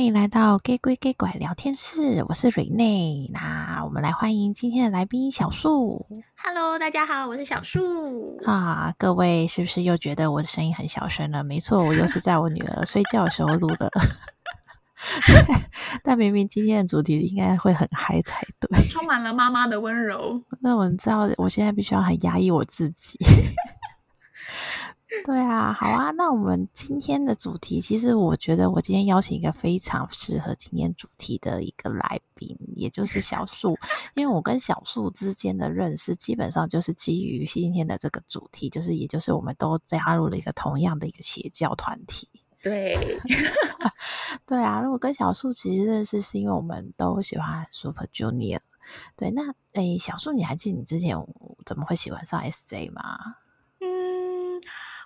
欢迎来到假鬼假怪聊天室，我是瑞内。那我们来欢迎今天的来宾小树。Hello，大家好，我是小树。啊，各位是不是又觉得我的声音很小声了？没错，我又是在我女儿睡觉的时候录的。但明明今天的主题应该会很嗨才对，充满了妈妈的温柔。那我知道，我现在必须要很压抑我自己。对啊，好啊，那我们今天的主题，其实我觉得我今天邀请一个非常适合今天主题的一个来宾，也就是小树。因为我跟小树之间的认识，基本上就是基于今天的这个主题，就是也就是我们都加入了一个同样的一个邪教团体。对，对啊，如果跟小树其实认识，是因为我们都喜欢 Super Junior。对，那诶，小树，你还记得你之前怎么会喜欢上 SJ 吗？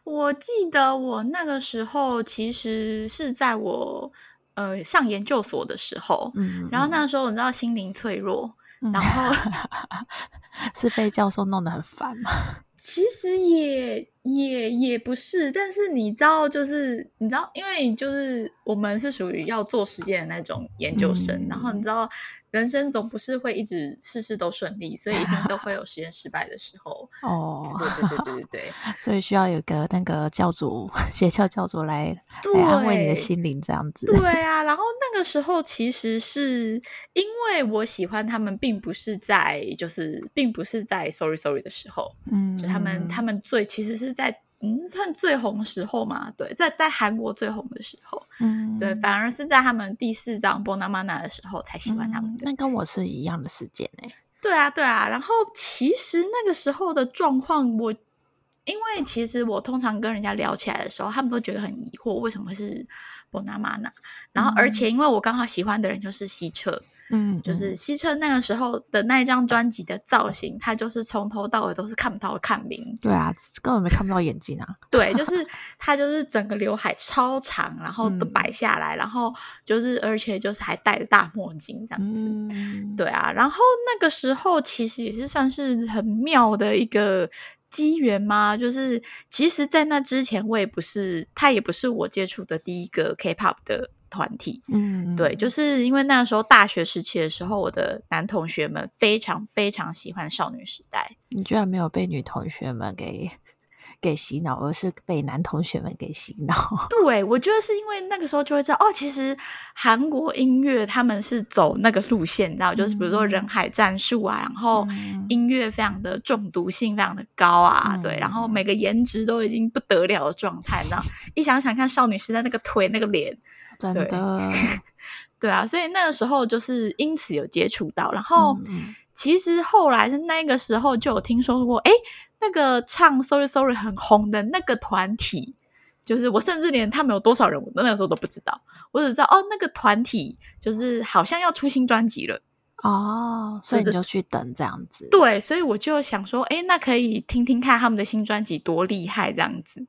嗯，我记得我那个时候其实是在我呃上研究所的时候，嗯，然后那时候你知道心灵脆弱，嗯、然后 是被教授弄得很烦吗？其实也也也不是，但是你知道，就是你知道，因为就是我们是属于要做实验的那种研究生，嗯、然后你知道。人生总不是会一直事事都顺利，所以一定都会有实验失败的时候。哦，对对对对对对，所以需要有个那个教主，邪教教主来来安慰你的心灵，这样子。对啊，然后那个时候其实是因为我喜欢他们，并不是在就是并不是在 Sorry Sorry 的时候，嗯，就他们他们最其实是在。嗯，算最红的时候嘛，对，在在韩国最红的时候，嗯，对，反而是在他们第四张 banana》的时候才喜欢他们的。嗯，那跟我是一样的时间呢？对啊，对啊。然后其实那个时候的状况，我因为其实我通常跟人家聊起来的时候，他们都觉得很疑惑，为什么是《b o n a m a n a》？然后而且因为我刚好喜欢的人就是希澈。嗯，就是希澈那个时候的那一张专辑的造型，他就是从头到尾都是看不到看明。对啊，根本没看不到眼睛啊。对，就是他就是整个刘海超长，然后都摆下来，嗯、然后就是而且就是还戴着大墨镜这样子。嗯、对啊，然后那个时候其实也是算是很妙的一个机缘吗。就是其实，在那之前，我也不是他也不是我接触的第一个 K-pop 的。团体，嗯，对，就是因为那时候大学时期的时候，我的男同学们非常非常喜欢少女时代。你居然没有被女同学们给给洗脑，而是被男同学们给洗脑。对，我觉得是因为那个时候就会知道，哦，其实韩国音乐他们是走那个路线，你知道，就是比如说人海战术啊，然后音乐非常的中毒性非常的高啊，嗯、对，然后每个颜值都已经不得了的状态，然后一想想看少女时代那个腿那个脸。真的，对，对啊，所以那个时候就是因此有接触到，然后、嗯、其实后来是那个时候就有听说过，哎，那个唱 Sorry Sorry 很红的那个团体，就是我甚至连他们有多少人，我那个时候都不知道，我只知道哦，那个团体就是好像要出新专辑了。哦，所以你就去等这样子。对，所以我就想说，哎，那可以听听看他们的新专辑多厉害这样子。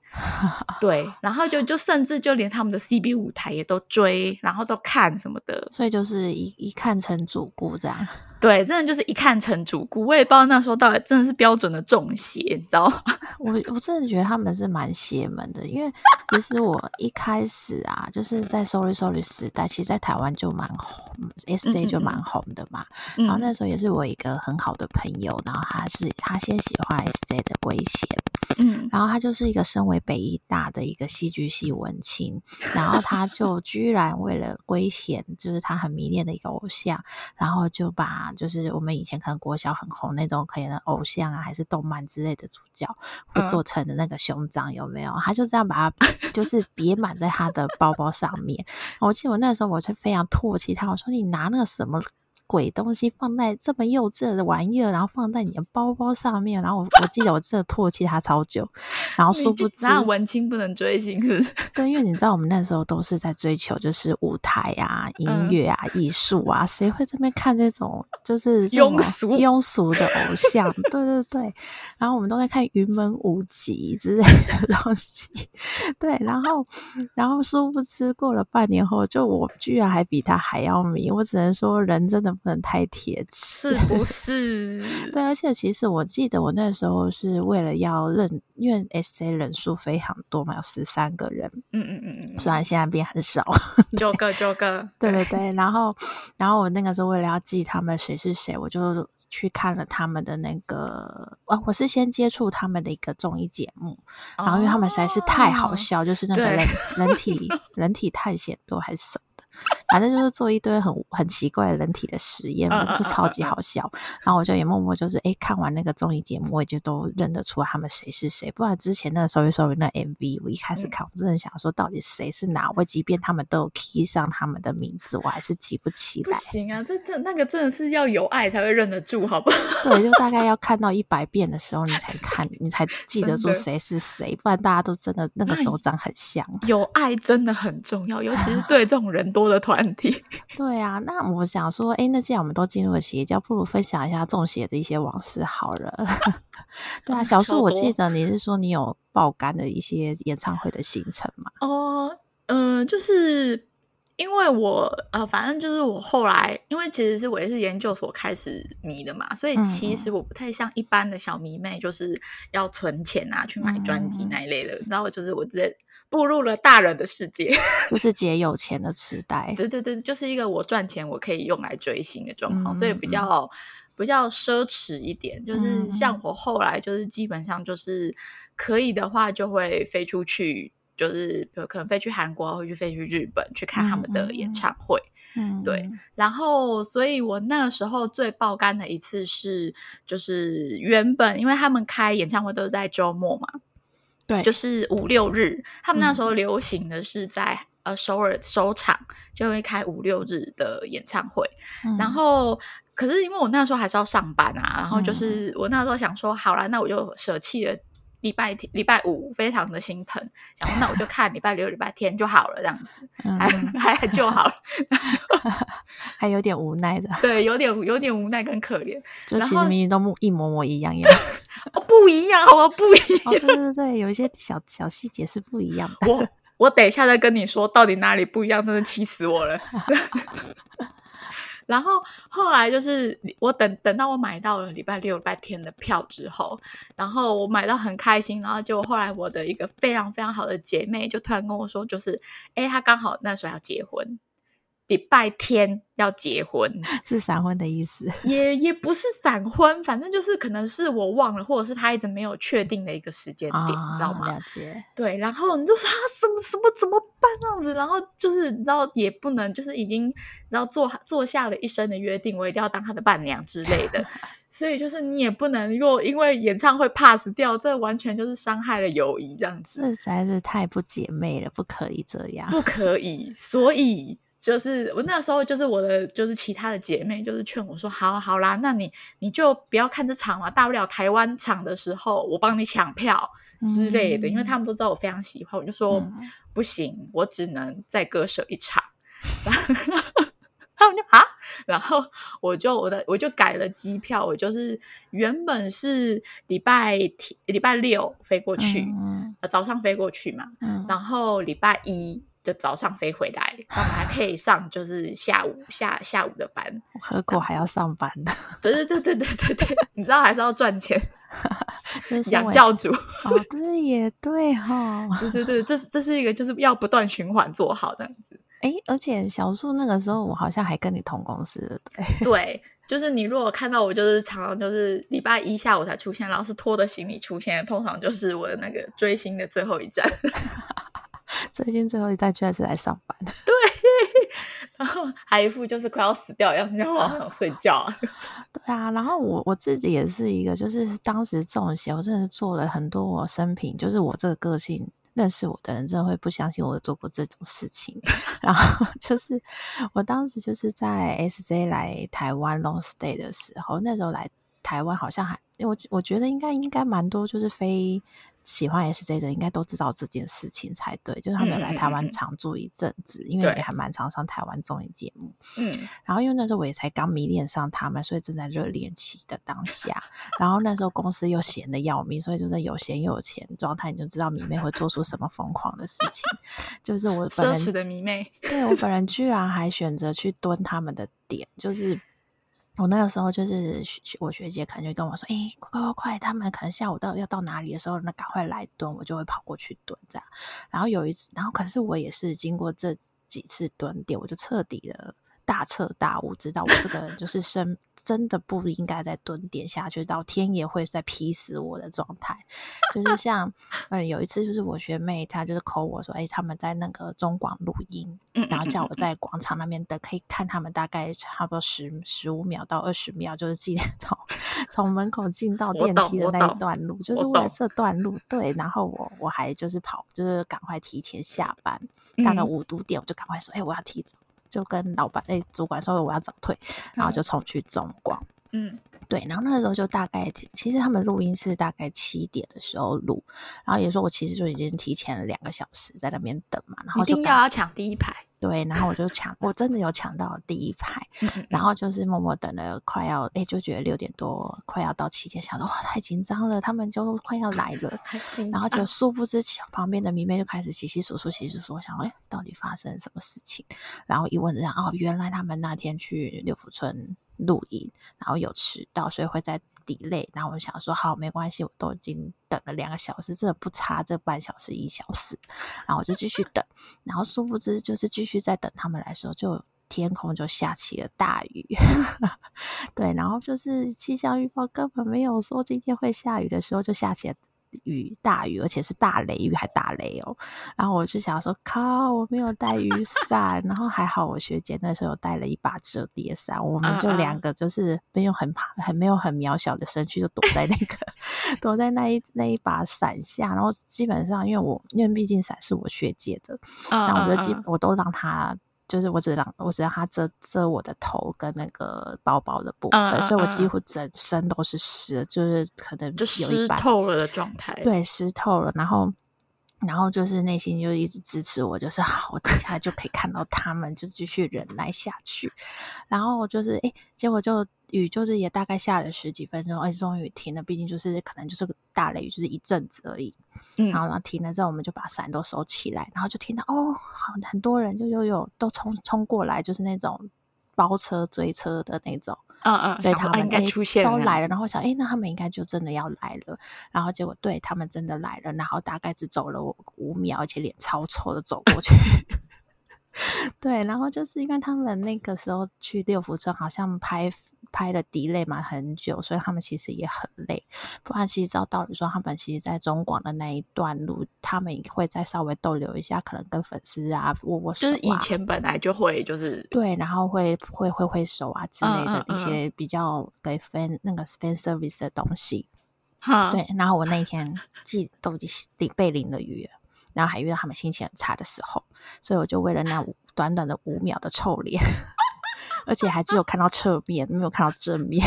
对，然后就就甚至就连他们的 CB 舞台也都追，然后都看什么的。所以就是一一看成主顾这样。对，真的就是一看成主顾。我也不知道那时候到底真的是标准的中邪，你知道吗？我我真的觉得他们是蛮邪门的，因为其实我一开始啊，就是在 Sorry Sorry 时代，其实在台湾就蛮红，SJ 就蛮红的嘛。嗯嗯，然后那时候也是我一个很好的朋友，然后他是他先喜欢 SJ 的圭贤，嗯，然后他就是一个身为北医大的一个戏剧系文青，然后他就居然为了圭贤，就是他很迷恋的一个偶像，然后就把。就是我们以前可能国小很红那种，可能偶像啊，还是动漫之类的主角会做成的那个胸章，有没有？他就这样把它 就是别满在他的包包上面。我记得我那时候我就非常唾弃他，我说你拿那个什么？鬼东西放在这么幼稚的玩意儿，然后放在你的包包上面，然后我我记得我真的唾弃他超久，然后殊不知文青不能追星是不是？对，因为你知道我们那时候都是在追求就是舞台啊、音乐啊、艺术啊，谁会这边看这种就是庸俗庸俗的偶像？对对对，然后我们都在看云门舞集之类的东西，对，然后然后殊不知过了半年后，就我居然还比他还要迷，我只能说人真的。不能太铁齿，是不是？对，而且其实我记得我那时候是为了要认，因为 SJ 人数非常多嘛，有十三个人。嗯嗯嗯嗯，虽然现在变很少，九 个九个。对对对，然后然后我那个时候为了要记他们谁是谁，我就去看了他们的那个，啊，我是先接触他们的一个综艺节目，然后因为他们实在是太好笑，哦、就是那个人 人体人体探险队还是什么。反正就是做一堆很很奇怪的人体的实验，就超级好笑。然后我就也默默就是，哎、欸，看完那个综艺节目，我也就都认得出来他们谁是谁。不然之前那个 Sorry Sorry 那 MV，我一开始看，我真的想说，到底谁是哪位？即便他们都有 key 上他们的名字，我还是记不起来。不行啊，这这那个真的是要有爱才会认得住，好不好？对，就大概要看到一百遍的时候，你才看，你才记得住谁是谁。不然大家都真的那个时候长很像。有爱真的很重要，尤其是对这种人多的团。体 对啊，那我想说，哎，那既然我们都进入了邪教，不如分享一下中邪的一些往事好了。对啊，小树，我记得你是说你有爆肝的一些演唱会的行程吗？哦，嗯、呃，就是因为我呃，反正就是我后来，因为其实是我也是研究所开始迷的嘛，所以其实我不太像一般的小迷妹，就是要存钱啊去买专辑那一类的。然后、嗯、就是我直接。步入了大人的世界，就是姐有钱的时代。对对对，就是一个我赚钱我可以用来追星的状况，嗯、所以比较比较奢侈一点。就是像我后来就是基本上就是可以的话就会飞出去，就是可能飞去韩国，或去飞去日本去看他们的演唱会。嗯，对。然后，所以我那个时候最爆肝的一次是，就是原本因为他们开演唱会都是在周末嘛。对，就是五六日，他们那时候流行的是在、嗯、呃首尔首场就会开五六日的演唱会，嗯、然后可是因为我那时候还是要上班啊，然后就是我那时候想说，好啦，那我就舍弃了礼拜天、礼拜五，非常的心疼，想说那我就看礼拜六、礼拜天就好了，这样子，嗯、还 还就好了，还有点无奈的，对，有点有点无奈跟可怜，就其实明明都一模模一样样。哦，不一样，好吧，不一样。哦，对对对，有一些小小细节是不一样的。我我等一下再跟你说，到底哪里不一样，真的气死我了。然后后来就是我等等到我买到了礼拜六、礼拜天的票之后，然后我买到很开心，然后结果后来我的一个非常非常好的姐妹就突然跟我说，就是哎，她刚好那时候要结婚。礼拜天要结婚，是闪婚的意思？也也不是闪婚，反正就是可能是我忘了，或者是他一直没有确定的一个时间点，哦、你知道吗？了解。对，然后你就说啊，什么什么怎么办这样子？然后就是你知道也不能，就是已经然后做做下了一生的约定，我一定要当他的伴娘之类的。所以就是你也不能若因为演唱会 pass 掉，这完全就是伤害了友谊这样子。这实在是太不姐妹了，不可以这样，不可以。所以。就是我那时候，就是我的，就是其他的姐妹，就是劝我说：“好好啦，那你你就不要看这场嘛，大不了台湾场的时候我帮你抢票之类的。嗯”因为他们都知道我非常喜欢，我就说：“嗯、不行，我只能再割舍一场。”他们就啊，然后我就我的我就改了机票，我就是原本是礼拜天礼拜六飞过去，嗯、早上飞过去嘛，嗯、然后礼拜一。就早上飞回来，他们还可以上，就是下午下下午的班。何果还要上班的？不是对对对对对，你知道还是要赚钱，养教主。哦，对，也对哈。对 对对，这是这是一个就是要不断循环做好这样子。哎，而且小树那个时候，我好像还跟你同公司的，对对，就是你如果看到我，就是常常就是礼拜一下午才出现，然后是拖着行李出现，通常就是我的那个追星的最后一站。最近最后一站居然是来上班的，对，然后还一副就是快要死掉一样子，让我好想睡觉啊。对啊，然后我我自己也是一个，就是当时中邪，我真的是做了很多我生平，就是我这个个性认识我的人，真的会不相信我有做过这种事情。然后就是我当时就是在 SJ 来台湾 long stay 的时候，那时候来台湾好像还，我我觉得应该应该蛮多，就是非。喜欢 SJ 的应该都知道这件事情才对，就是他们来台湾常住一阵子，嗯、因为也还蛮常上台湾综艺节目。嗯，然后因为那时候我也才刚迷恋上他们，所以正在热恋期的当下，然后那时候公司又闲的要命，所以就在有闲又有钱状态，你就知道迷妹会做出什么疯狂的事情。就是我本人奢侈的迷妹，对我本人居然还选择去蹲他们的点，就是。我那个时候就是我学姐可能就跟我说：“哎、快快快快，他们可能下午到要到哪里的时候，那赶快来蹲。”我就会跑过去蹲这样。然后有一次，然后可是我也是经过这几次蹲点，我就彻底的。大彻大悟，知道我这个人就是生真的不应该再蹲点下去，到天爷会再劈死我的状态。就是 像嗯，有一次就是我学妹她就是 call 我说，哎、欸，他们在那个中广录音，然后叫我在广场那边等，可以看他们大概差不多十十五秒到二十秒，就是记得从从门口进到电梯的那一段路，就是为了这段路。对，然后我我还就是跑，就是赶快提前下班，大概五五点我就赶快说，哎、欸，我要提早。就跟老板哎、欸，主管说我要早退，然后就冲去中广。嗯，对，然后那个时候就大概，其实他们录音是大概七点的时候录，然后也说我其实就已经提前了两个小时在那边等嘛，然后就一定要要抢第一排。对，然后我就抢，我真的有抢到第一排，然后就是默默等了快要，哎，就觉得六点多快要到七点，想说哇太紧张了，他们就快要来了，然后就殊不知旁边的迷妹就开始窸窸窣窣，窸窸窣窣，我想哎到底发生什么事情？然后一问这样哦，原来他们那天去六福村露营，然后有迟到，所以会在。底累然后我想说好，没关系，我都已经等了两个小时，真的不差这半小时一小时，然后我就继续等，然后殊不知就是继续在等他们来的时候，就天空就下起了大雨，对，然后就是气象预报根本没有说今天会下雨的时候，就下起了。雨大雨，而且是大雷雨，还大雷哦。然后我就想说，靠，我没有带雨伞。然后还好，我学姐那时候有带了一把折叠伞，我们就两个就是没有很怕，很没有很渺小的身躯，就躲在那个 躲在那一那一把伞下。然后基本上，因为我因为毕竟伞是我学姐的，然后我就基我都让她。就是我只让我只让他遮遮我的头跟那个包包的部分，嗯、所以我几乎整身都是湿，嗯、就是可能就湿透了的状态。对，湿透了，然后然后就是内心就一直支持我，就是好，我等一下就可以看到他们，就继续忍耐下去。然后就是哎，结果就。雨就是也大概下了十几分钟，而且，终于停了。毕竟就是可能就是个大雷雨，就是一阵子而已。嗯，然后呢停了之后，我们就把伞都收起来，然后就听到哦，好很多人就又有都冲冲过来，就是那种包车追车的那种。嗯嗯，所以他们应该出现都来了。然后想，哎，那他们应该就真的要来了。然后结果对他们真的来了，然后大概只走了五秒，而且脸超臭的走过去。对，然后就是因为他们那个时候去六福村，好像拍拍了 delay 嘛很久，所以他们其实也很累。不然其实照道理说，他们其实，在中广的那一段路，他们也会再稍微逗留一下，可能跟粉丝啊握握手啊。就是以前本来就会，就是对，然后会会挥挥手啊之类的一些比较给 fan 那个 fan service 的东西。哈，对，然后我那一天既都已经被淋了雨了。然后还遇到他们心情很差的时候，所以我就为了那短短的五秒的臭脸，而且还只有看到侧面，没有看到正面，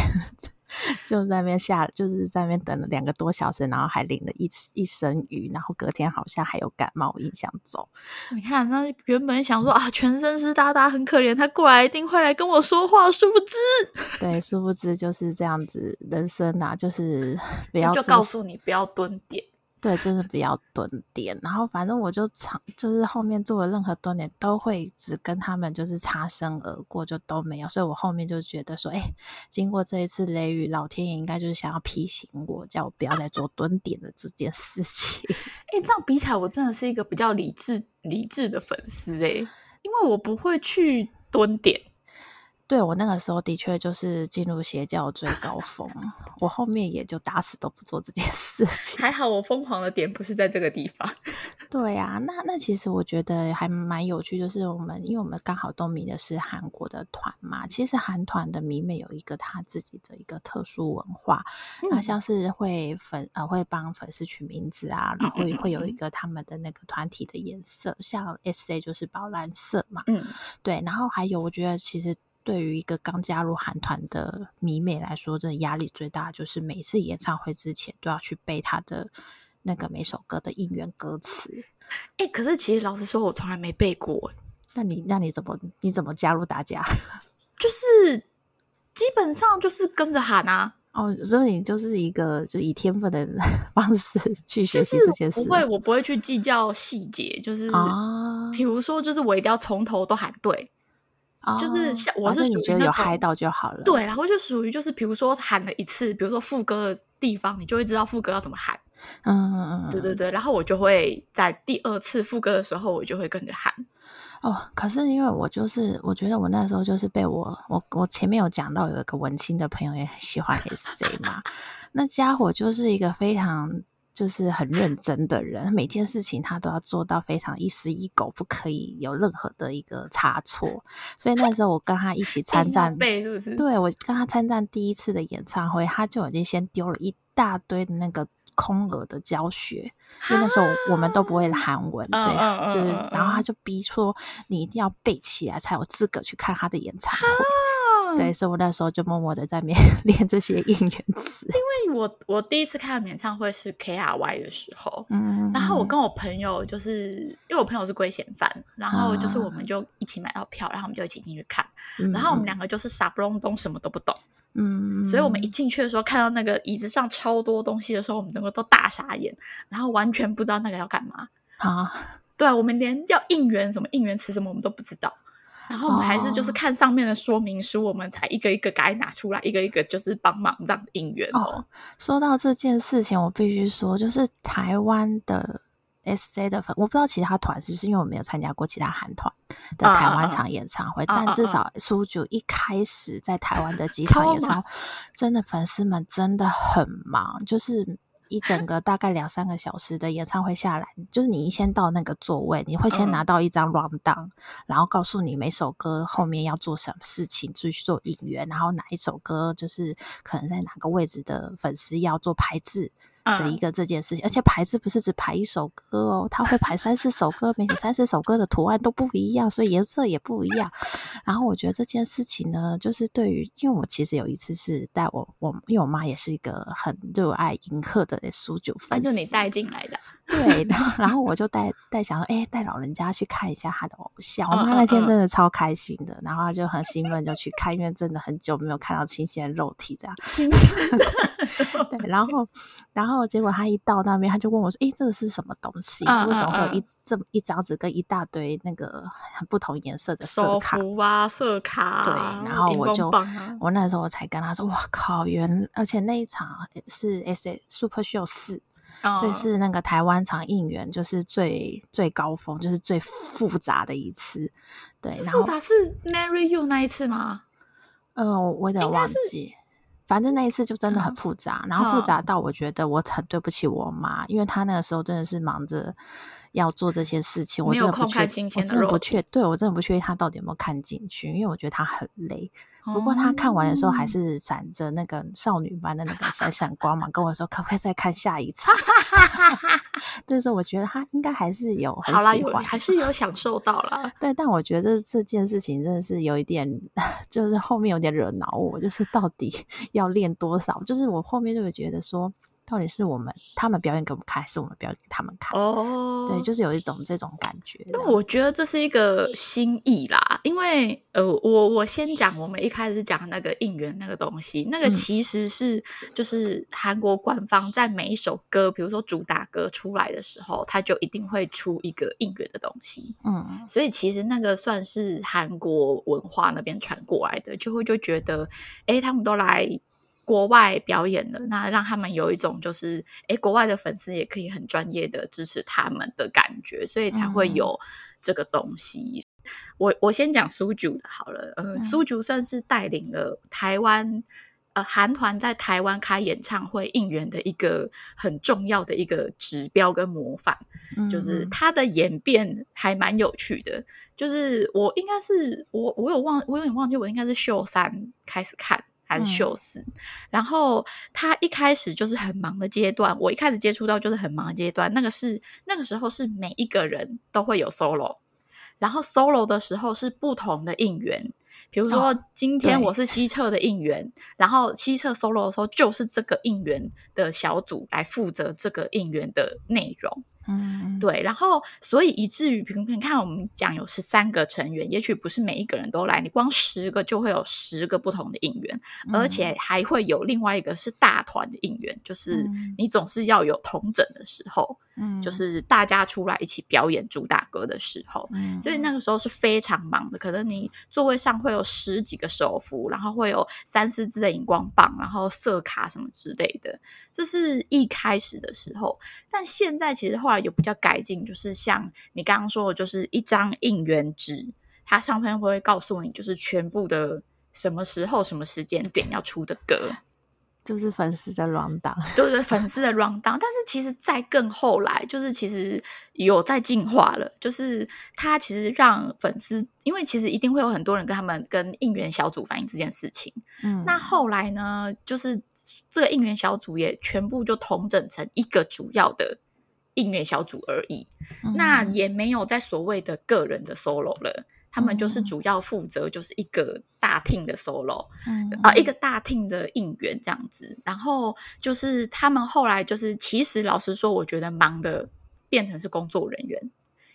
就在那边下，就是在那边等了两个多小时，然后还淋了一一身雨，然后隔天好像还有感冒，影响走。你看，那原本想说啊，全身湿哒哒，很可怜，他过来一定会来跟我说话，殊不知，对，殊不知就是这样子，人生啊，就是 不要就告诉你不要蹲点。对，就是不要蹲点，然后反正我就常就是后面做的任何蹲点都会只跟他们就是擦身而过，就都没有，所以我后面就觉得说，哎，经过这一次雷雨，老天爷应该就是想要提醒我，叫我不要再做蹲点的这件事情。哎，这样比起来，我真的是一个比较理智理智的粉丝哎，因为我不会去蹲点。对，我那个时候的确就是进入邪教最高峰，我后面也就打死都不做这件事情。还好我疯狂的点不是在这个地方。对呀、啊，那那其实我觉得还蛮有趣，就是我们因为我们刚好都迷的是韩国的团嘛，其实韩团的迷妹有一个他自己的一个特殊文化，那、嗯、像是会粉呃会帮粉丝取名字啊，然后会会有一个他们的那个团体的颜色，像 SA 就是宝蓝色嘛，嗯，对，然后还有我觉得其实。对于一个刚加入韩团的迷妹来说，真的压力最大就是每次演唱会之前都要去背他的那个每首歌的应援歌词。哎，可是其实老实说，我从来没背过。那你那你怎么你怎么加入大家？就是基本上就是跟着喊啊。哦，所以你就是一个就以天分的方式 去学习这件事。不会，我不会去计较细节，就是啊，比如说，就是我一定要从头都喊对。就是像我是属于有嗨到就好了。对，然后就属于就是比如说喊了一次，比如说副歌的地方，你就会知道副歌要怎么喊。嗯嗯嗯，对对对，然后我就会在第二次副歌的时候，我就会跟着喊。哦，可是因为我就是我觉得我那时候就是被我我我前面有讲到有一个文青的朋友也很喜欢 SJ 嘛，那家伙就是一个非常就是很认真的人，每件事情他都要做到非常一丝一苟，不可以有任何的一个差错。所以那时候我跟他一起参战，对，我跟他参战第一次的演唱会，他就已经先丢了一大堆的那个。空额的教学，因为那时候我们都不会韩文，对，就是，然后他就逼说你一定要背起来才有资格去看他的演唱会，对，所以我那时候就默默的在练 练这些应援词。因为我我第一次看演唱会是 K R Y 的时候，嗯，然后我跟我朋友就是因为我朋友是龟贤范，然后就是我们就一起买到票，然后我们就一起进去看，然后我们两个就是傻不隆咚，什么都不懂。嗯，所以我们一进去的时候，看到那个椅子上超多东西的时候，我们整个都大傻眼，然后完全不知道那个要干嘛啊！对，我们连要应援什么应援词什么我们都不知道，然后我们还是就是看上面的说明书，我们才一个一个该拿出来，一个一个就是帮忙这样应援哦，哦。说到这件事情，我必须说，就是台湾的。S J 的粉，我不知道其他团是不是，因为我没有参加过其他韩团的台湾场演唱会，uh, uh, uh, uh, 但至少苏九一开始在台湾的几 场演唱会，真的粉丝们真的很忙，就是一整个大概两三个小时的演唱会下来，就是你一先到那个座位，你会先拿到一张 rundown，、uh, 然后告诉你每首歌后面要做什么事情，就去做引援，然后哪一首歌就是可能在哪个位置的粉丝要做排字。的一个这件事情，而且排字不是只排一首歌哦，他会排三四首歌，每三四首歌的图案都不一样，所以颜色也不一样。然后我觉得这件事情呢，就是对于，因为我其实有一次是带我我，因为我妈也是一个很热爱迎客的苏九粉丝，就你带进来的。对，然后然后我就带带想说，哎，带老人家去看一下他的偶像。我妈那天真的超开心的，然后她就很兴奋就去看，因为真的很久没有看到新鲜的肉体这样。新鲜的。对，然后然后结果他一到那边，他就问我说，哎，这个是什么东西？为什么会有一这么一张纸跟一大堆那个很不同颜色的色卡？啊，色卡。对，然后我就我那时候我才跟他说，哇靠，原而且那一场是 S A Super Show 四。所以是那个台湾场应援，就是最最高峰，就是最复杂的一次。对，然后复杂是 Marry You 那一次吗？呃，我有点忘记。反正那一次就真的很复杂，嗯、然后复杂到我觉得我很对不起我妈，嗯、因为她那个时候真的是忙着要做这些事情，我真的不确，我真的不确，对我真的不确定他到底有没有看进去，因为我觉得他很累。不过他看完的时候，还是闪着那个少女般的那个闪闪光芒，跟我说：“可不可以再看下一场？”所以说，我觉得他应该还是有好啦，有还是有享受到了。对，但我觉得这件事情真的是有一点，就是后面有点惹恼我，就是到底要练多少？就是我后面就会觉得说。到底是我们他们表演给我们看，还是我们表演给他们看？哦，对，就是有一种这种感觉。那我觉得这是一个心意啦，因为呃，我我先讲，我们一开始讲那个应援那个东西，那个其实是就是韩国官方在每一首歌，比如说主打歌出来的时候，他就一定会出一个应援的东西。嗯，所以其实那个算是韩国文化那边传过来的，就会就觉得，哎，他们都来。国外表演的，那让他们有一种就是，哎，国外的粉丝也可以很专业的支持他们的感觉，所以才会有这个东西。嗯、我我先讲苏九的好了，呃，嗯、苏九算是带领了台湾呃韩团在台湾开演唱会应援的一个很重要的一个指标跟模范，嗯、就是他的演变还蛮有趣的。就是我应该是我我有忘我有点忘记，我应该是秀三开始看。还是秀四，嗯、然后他一开始就是很忙的阶段。我一开始接触到就是很忙的阶段，那个是那个时候是每一个人都会有 solo，然后 solo 的时候是不同的应援。比如说今天我是西侧的应援，哦、然后西侧 solo 的时候就是这个应援的小组来负责这个应援的内容。嗯，对，然后所以以至于，比如你看，我们讲有十三个成员，也许不是每一个人都来，你光十个就会有十个不同的应援，嗯、而且还会有另外一个是大团的应援，就是你总是要有同整的时候，嗯，就是大家出来一起表演主打歌的时候，嗯，所以那个时候是非常忙的，可能你座位上会有十几个手幅，然后会有三四支的荧光棒，然后色卡什么之类的，这是一开始的时候。但现在其实后来有比较改进，就是像你刚刚说的，就是一张应援纸，它上面会告诉你，就是全部的什么时候、什么时间点要出的歌。就是粉丝的 rundown，对对，粉丝的 rundown。但是其实，在更后来，就是其实有在进化了。就是他其实让粉丝，因为其实一定会有很多人跟他们跟应援小组反映这件事情。嗯，那后来呢，就是这个应援小组也全部就统整成一个主要的应援小组而已。嗯，那也没有在所谓的个人的 solo 了。他们就是主要负责就是一个大厅的 solo，嗯，啊，一个大厅的应援这样子。然后就是他们后来就是，其实老实说，我觉得忙的变成是工作人员，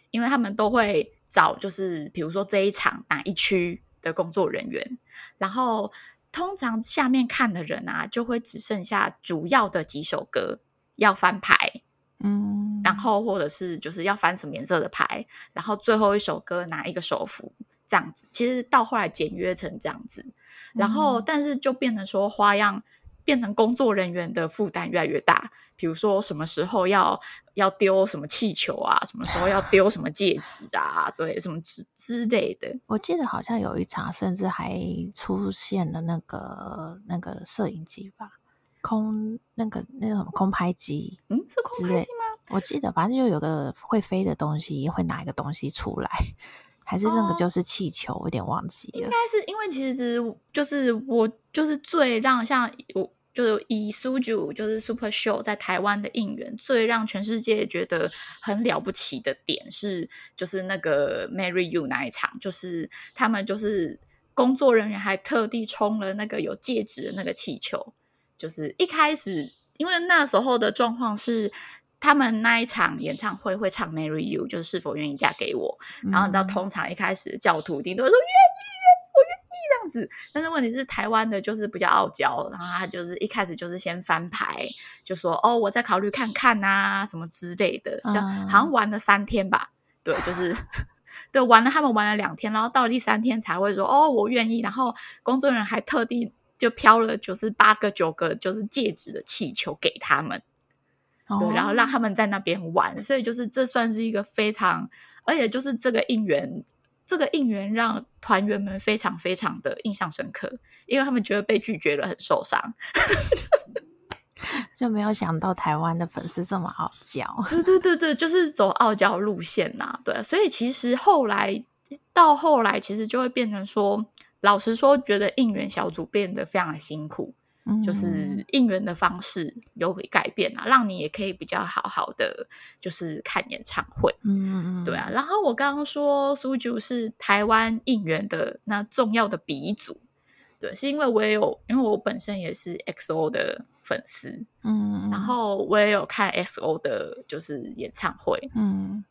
因为他们都会找就是比如说这一场哪一区的工作人员，然后通常下面看的人啊，就会只剩下主要的几首歌要翻牌。嗯，然后或者是就是要翻什么颜色的牌，然后最后一首歌拿一个手幅这样子。其实到后来简约成这样子，然后但是就变成说花样变成工作人员的负担越来越大。比如说什么时候要要丢什么气球啊，什么时候要丢什么戒指啊，对，什么之之类的。我记得好像有一场甚至还出现了那个那个摄影机吧。空那个那个什么空拍机，嗯，是空拍机吗？我记得，反正就有个会飞的东西，会拿一个东西出来，还是那个就是气球，哦、我有点忘记了。应该是因为其实就是我就是最让像我就是以 Suju 就是 Super Show 在台湾的应援，最让全世界觉得很了不起的点是，就是那个 Marry You 那一场，就是他们就是工作人员还特地充了那个有戒指的那个气球。就是一开始，因为那时候的状况是，他们那一场演唱会会唱《Marry You》，就是是否愿意嫁给我。嗯、然后你知道，通常一开始教徒一定都会说愿意，愿意，我愿意这样子。但是问题是，台湾的就是比较傲娇，然后他就是一开始就是先翻牌，就说哦，我再考虑看看啊，什么之类的。就好像玩了三天吧，嗯、对，就是 对，玩了他们玩了两天，然后到了第三天才会说哦，我愿意。然后工作人员还特地。就飘了就是八个九个就是戒指的气球给他们，哦、对，然后让他们在那边玩，所以就是这算是一个非常，而且就是这个应援，这个应援让团员们非常非常的印象深刻，因为他们觉得被拒绝了很受伤，就没有想到台湾的粉丝这么傲娇，对对对对，就是走傲娇路线呐、啊，对，所以其实后来到后来其实就会变成说。老实说，觉得应援小组变得非常的辛苦，嗯、就是应援的方式有改变啊，让你也可以比较好好的就是看演唱会，嗯对啊。然后我刚刚说苏九是台湾应援的那重要的鼻祖，对，是因为我也有，因为我本身也是 XO 的粉丝，嗯，然后我也有看 XO 的，就是演唱会，嗯，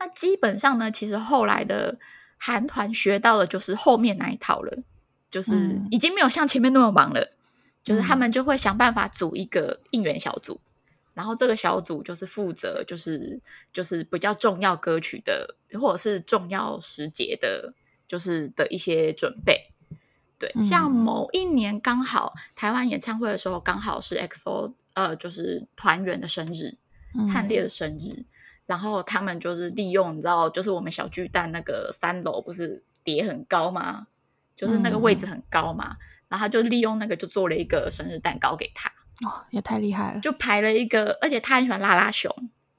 那基本上呢，其实后来的。韩团学到的就是后面那一套了，就是已经没有像前面那么忙了，嗯、就是他们就会想办法组一个应援小组，嗯、然后这个小组就是负责就是就是比较重要歌曲的或者是重要时节的，就是的一些准备。对，嗯、像某一年刚好台湾演唱会的时候，刚好是 XO 呃，就是团员的生日，灿烈的生日。嗯然后他们就是利用，你知道，就是我们小巨蛋那个三楼不是叠很高吗？就是那个位置很高嘛。嗯、然后他就利用那个，就做了一个生日蛋糕给他。哦，也太厉害了！就排了一个，而且他很喜欢拉拉熊，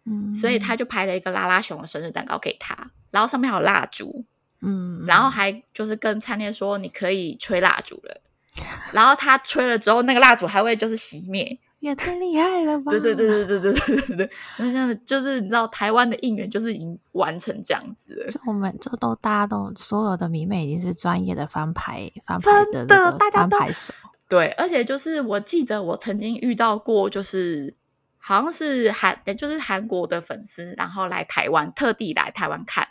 嗯，所以他就排了一个拉拉熊的生日蛋糕给他。然后上面还有蜡烛，嗯，然后还就是跟灿烈说，你可以吹蜡烛了。然后他吹了之后，那个蜡烛还会就是熄灭。也太厉害了吧！对对对对对对对对对，那这样就是你知道台湾的应援就是已经完成这样子了。就我们就都大家都所有的迷妹已经是专业的翻牌翻牌的大家翻牌手。对，而且就是我记得我曾经遇到过，就是好像是韩就是韩国的粉丝，然后来台湾特地来台湾看，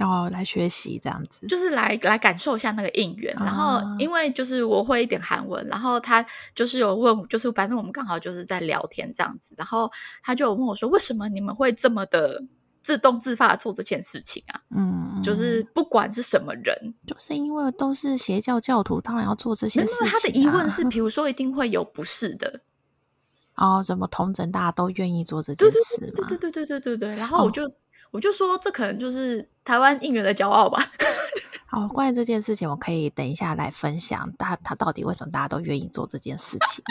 哦，来学习这样子，就是来来感受一下那个应援。然后因为就是我会一点韩文，然后他就是有问，就是反正我们刚好就是在聊天这样子，然后他就有问我说：“为什么你们会这么的？”自动自发的做这件事情啊，嗯，就是不管是什么人，就是因为都是邪教教徒，当然要做这些事情啊。他的疑问是，比如说一定会有不是的，哦，怎么同整大家都愿意做这件事吗？对对对对对对对对。然后我就、哦、我就说，这可能就是台湾应援的骄傲吧。好，关于这件事情，我可以等一下来分享。他他到底为什么大家都愿意做这件事情？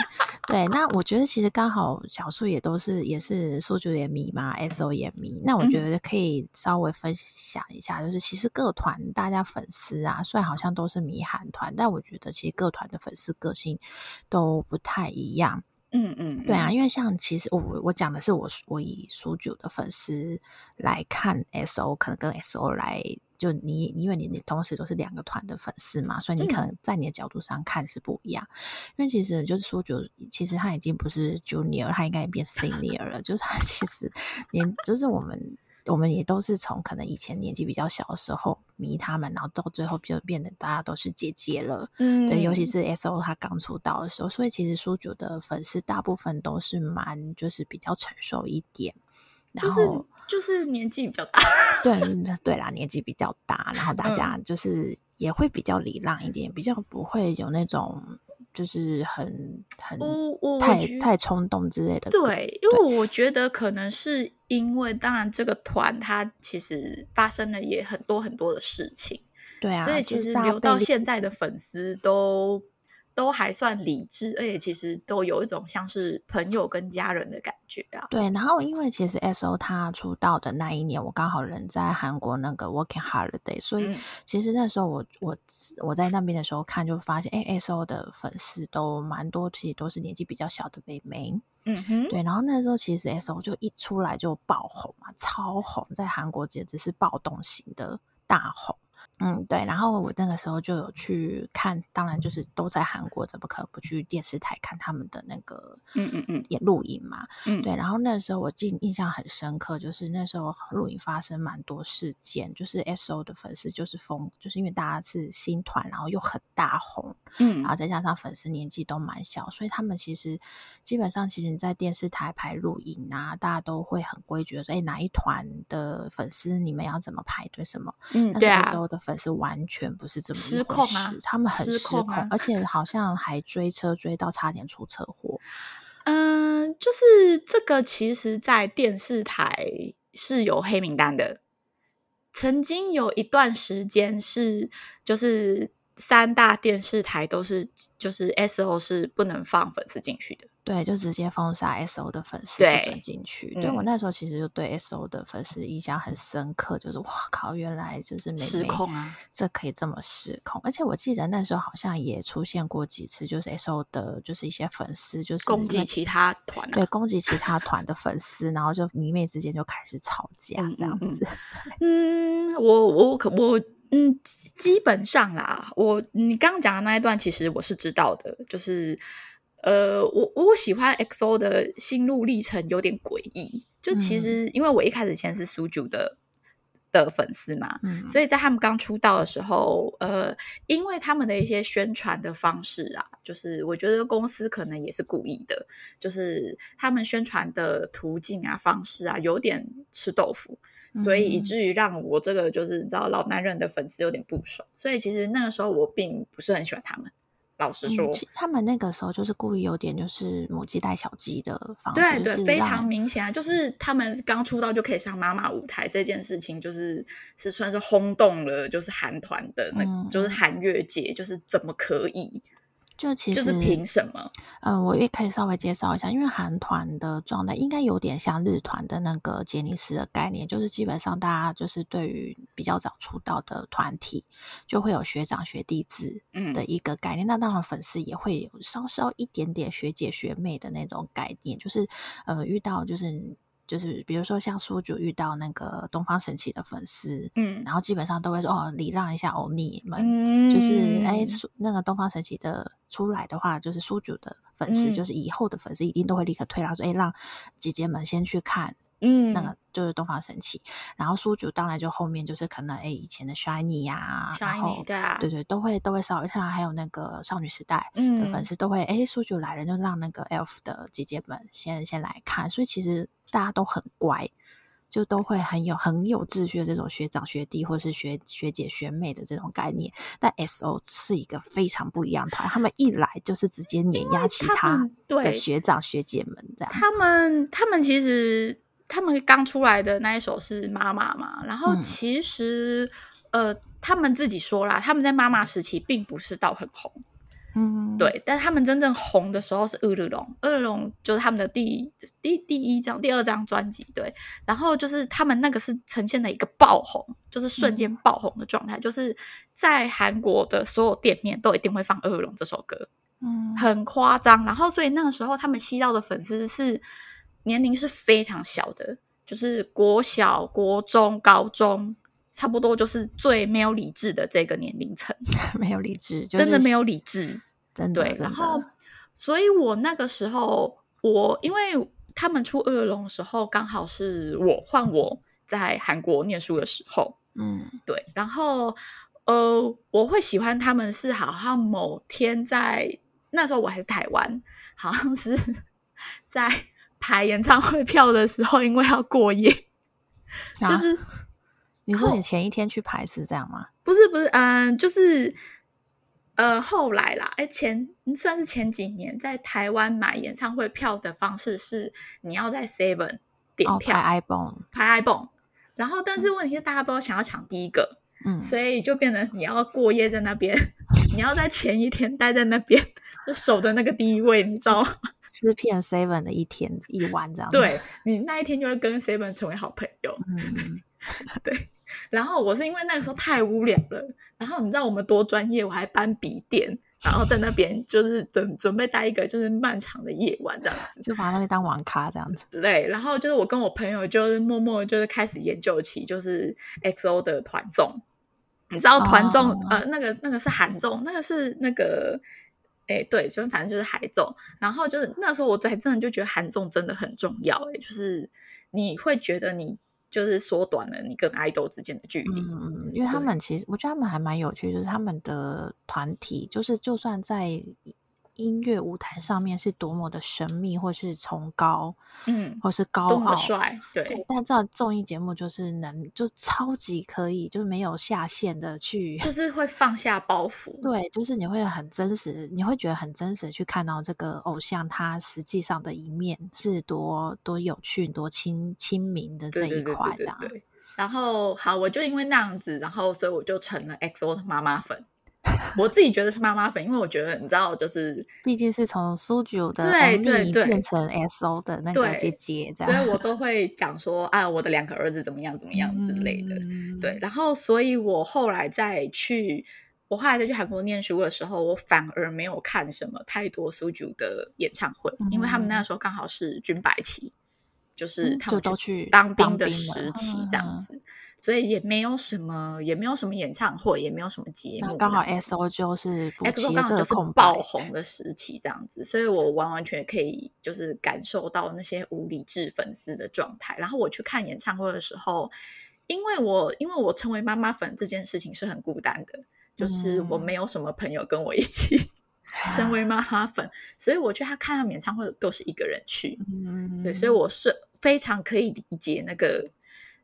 对，那我觉得其实刚好小树也都是也是数据也迷嘛，SO 也迷。那我觉得可以稍微分享一下，就是其实各团大家粉丝啊，虽然好像都是迷韩团，但我觉得其实各团的粉丝个性都不太一样。嗯嗯，对啊，因为像其实我我讲的是我我以苏九的粉丝来看 SO，可能跟 SO 来。就你，因为你你同时都是两个团的粉丝嘛，所以你可能在你的角度上看是不一样。嗯、因为其实就是说，九其实他已经不是 junior，他应该也变 senior 了。就是他其实年，就是我们我们也都是从可能以前年纪比较小的时候迷他们，然后到最后就变得大家都是姐姐了。嗯，对，尤其是 SO 他刚出道的时候，所以其实苏九的粉丝大部分都是蛮就是比较成熟一点，然后。就是就是年纪比较大，对对啦，年纪比较大，然后大家就是也会比较礼让一点，嗯、比较不会有那种就是很很太太冲动之类的。对，因为我觉得可能是因为，当然这个团它其实发生了也很多很多的事情，对啊，所以其实留到现在的粉丝都。都还算理智，而且其实都有一种像是朋友跟家人的感觉啊。对，然后因为其实 SO 他出道的那一年，我刚好人在韩国那个 Working Holiday，所以其实那时候我我我在那边的时候看，就发现哎，SO 的粉丝都蛮多，其实都是年纪比较小的妹妹。嗯哼，对，然后那时候其实 SO 就一出来就爆红嘛，超红，在韩国简直是暴动型的大红。嗯，对，然后我那个时候就有去看，当然就是都在韩国，怎么可能不去电视台看他们的那个，嗯嗯嗯，演录影嘛，嗯，对，然后那时候我记印象很深刻，就是那时候录影发生蛮多事件，就是 SO 的粉丝就是疯，就是因为大家是新团，然后又很大红，嗯，然后再加上粉丝年纪都蛮小，所以他们其实基本上其实你在电视台排录影啊，大家都会很规矩的说，哎，哪一团的粉丝你们要怎么排队什么，嗯，对啊，SO 的粉。丝完全不是这么失控啊，他们很失控，啊，而且好像还追车追到差点出车祸。嗯，就是这个，其实，在电视台是有黑名单的。曾经有一段时间是，就是三大电视台都是，就是 SO 是不能放粉丝进去的。对，就直接封杀 SO 的粉丝不准进去。对，对我那时候其实就对 SO 的粉丝印象很深刻，就是哇靠，原来就是妹妹失控啊，这可以这么失控。而且我记得那时候好像也出现过几次，就是 SO 的，就是一些粉丝就是攻击其他团，啊，对，攻击其他团的粉丝，然后就迷妹之间就开始吵架这样子。嗯，我我可我嗯，基本上啦，我你刚刚讲的那一段，其实我是知道的，就是。呃，我我喜欢 XO 的心路历程有点诡异，就其实因为我一开始先是苏九的的粉丝嘛，嗯，所以在他们刚出道的时候，呃，因为他们的一些宣传的方式啊，就是我觉得公司可能也是故意的，就是他们宣传的途径啊、方式啊，有点吃豆腐，所以以至于让我这个就是你知道老男人的粉丝有点不爽，所以其实那个时候我并不是很喜欢他们。老实说、嗯，他们那个时候就是故意有点就是母鸡带小鸡的方式，对对，非常明显啊！就是他们刚出道就可以上妈妈舞台这件事情，就是是算是轰动了，就是韩团的那，嗯、就是韩乐界，就是怎么可以？就其实就是凭什么？嗯、呃，我也可以稍微介绍一下，因为韩团的状态应该有点像日团的那个杰尼斯的概念，就是基本上大家就是对于比较早出道的团体，就会有学长学弟制的一个概念。嗯、那当然粉丝也会有稍稍一点点学姐学妹的那种概念，就是呃遇到就是。就是比如说像苏九遇到那个东方神起的粉丝，嗯，然后基本上都会说哦，礼让一下欧尼们，嗯、就是哎，那个东方神起的出来的话，就是苏九的粉丝，嗯、就是以后的粉丝一定都会立刻推让说，哎，让姐姐们先去看嗯，那个就是东方神起，然后苏九当然就后面就是可能哎以前的 Shiny 呀然后对啊，对对都会都会稍微看，还有那个少女时代的粉丝都会哎苏九来了就让那个 Elf 的姐姐们先先来看，所以其实大家都很乖。就都会很有很有秩序的这种学长学弟或是学学姐学妹的这种概念，但 SO 是一个非常不一样的团，他们一来就是直接碾压其他的学长学姐们这样。他们他们其实他们刚出来的那一首是妈妈嘛，然后其实、嗯、呃他们自己说啦，他们在妈妈时期并不是到很红。嗯，对，但他们真正红的时候是恶日龙，恶日龙就是他们的第第第一张、第二张专辑，对，然后就是他们那个是呈现了一个爆红，就是瞬间爆红的状态，嗯、就是在韩国的所有店面都一定会放恶日龙这首歌，嗯，很夸张，然后所以那个时候他们吸到的粉丝是年龄是非常小的，就是国小、国中、高中。差不多就是最没有理智的这个年龄层，没有理智，就是、真的没有理智，真的。对，然后，所以我那个时候，我因为他们出恶龙的时候，刚好是我换我在韩国念书的时候，嗯，对。然后，呃，我会喜欢他们是好像某天在那时候我还是台湾，好像是 在排演唱会票的时候，因为要过夜，啊、就是。你说你前一天去排是这样吗？不是不是，嗯、呃，就是呃后来啦，哎前算是前几年在台湾买演唱会票的方式是你要在 Seven 点票，排 ibon 排 ibon，然后但是问题是大家都想要抢第一个，嗯，所以就变成你要过夜在那边，你要在前一天待在那边就守着那个第一位，你知道吗？吃遍 Seven 的一天一晚这样子，对，你那一天就会跟 Seven 成为好朋友，嗯，对。然后我是因为那个时候太无聊了，然后你知道我们多专业，我还搬笔电，然后在那边就是准准备待一个就是漫长的夜晚这样子，就把那边当网咖这样子。对，然后就是我跟我朋友就是默默就是开始研究起就是 XO 的团综，你知道团综、oh. 呃那个那个是韩综，那个是那个哎对，就反正就是海总，然后就是那时候我才真的就觉得韩总真的很重要哎，就是你会觉得你。就是缩短了你跟爱豆之间的距离，嗯，因为他们其实我觉得他们还蛮有趣，就是他们的团体，就是就算在。音乐舞台上面是多么的神秘，或是崇高，嗯，或是高傲，帅，对。对，但这综艺节目就是能，就超级可以，就是没有下限的去，就是 会放下包袱。对，就是你会很真实，你会觉得很真实去看到这个偶像他实际上的一面是多多有趣、多亲亲民的这一块，这样。然后，好，我就因为那样子，然后所以我就成了 XO 的妈妈粉。我自己觉得是妈妈粉，因为我觉得你知道，就是毕竟是从苏九的对对对变成 SO 的那个姐姐这样，所以我都会讲说啊，我的两个儿子怎么样怎么样之类的。嗯、对，然后所以我后来再去，我后来再去韩国念书的时候，我反而没有看什么太多苏九的演唱会，嗯、因为他们那时候刚好是军白期，就是他们都去当兵的时期这样子。所以也没有什么，也没有什么演唱会，也没有什么节目。刚好 S O 就是 XO 就是爆红的时期，这样子，所以我完完全可以就是感受到那些无理智粉丝的状态。然后我去看演唱会的时候，因为我因为我成为妈妈粉这件事情是很孤单的，就是我没有什么朋友跟我一起、嗯、成为妈妈粉，所以我去他看他们演唱会都是一个人去。嗯，对，所以我是非常可以理解那个。